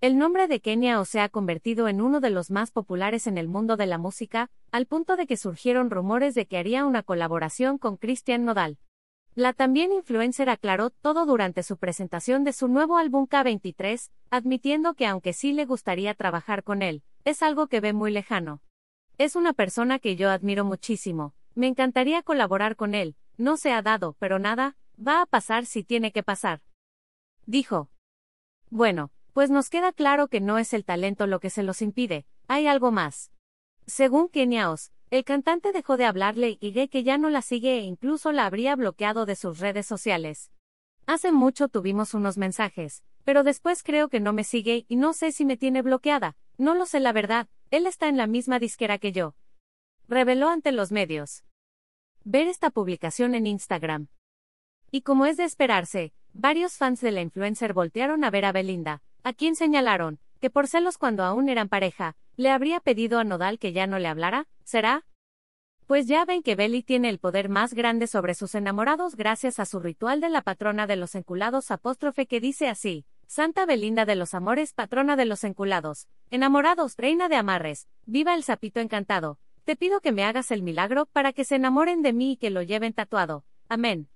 El nombre de Kenia O se ha convertido en uno de los más populares en el mundo de la música, al punto de que surgieron rumores de que haría una colaboración con Christian Nodal. La también influencer aclaró todo durante su presentación de su nuevo álbum K23, admitiendo que aunque sí le gustaría trabajar con él, es algo que ve muy lejano. Es una persona que yo admiro muchísimo, me encantaría colaborar con él, no se ha dado, pero nada, va a pasar si tiene que pasar. Dijo. Bueno, pues nos queda claro que no es el talento lo que se los impide, hay algo más. Según Keniaos, el cantante dejó de hablarle y de que ya no la sigue e incluso la habría bloqueado de sus redes sociales. Hace mucho tuvimos unos mensajes, pero después creo que no me sigue y no sé si me tiene bloqueada, no lo sé la verdad, él está en la misma disquera que yo. Reveló ante los medios. Ver esta publicación en Instagram. Y como es de esperarse, varios fans de la influencer voltearon a ver a Belinda, a quien señalaron, que por celos cuando aún eran pareja, le habría pedido a Nodal que ya no le hablara, ¿será? Pues ya ven que Belly tiene el poder más grande sobre sus enamorados gracias a su ritual de la patrona de los enculados apóstrofe que dice así, Santa Belinda de los amores, patrona de los enculados, enamorados, reina de amarres, viva el sapito encantado, te pido que me hagas el milagro para que se enamoren de mí y que lo lleven tatuado. Amén.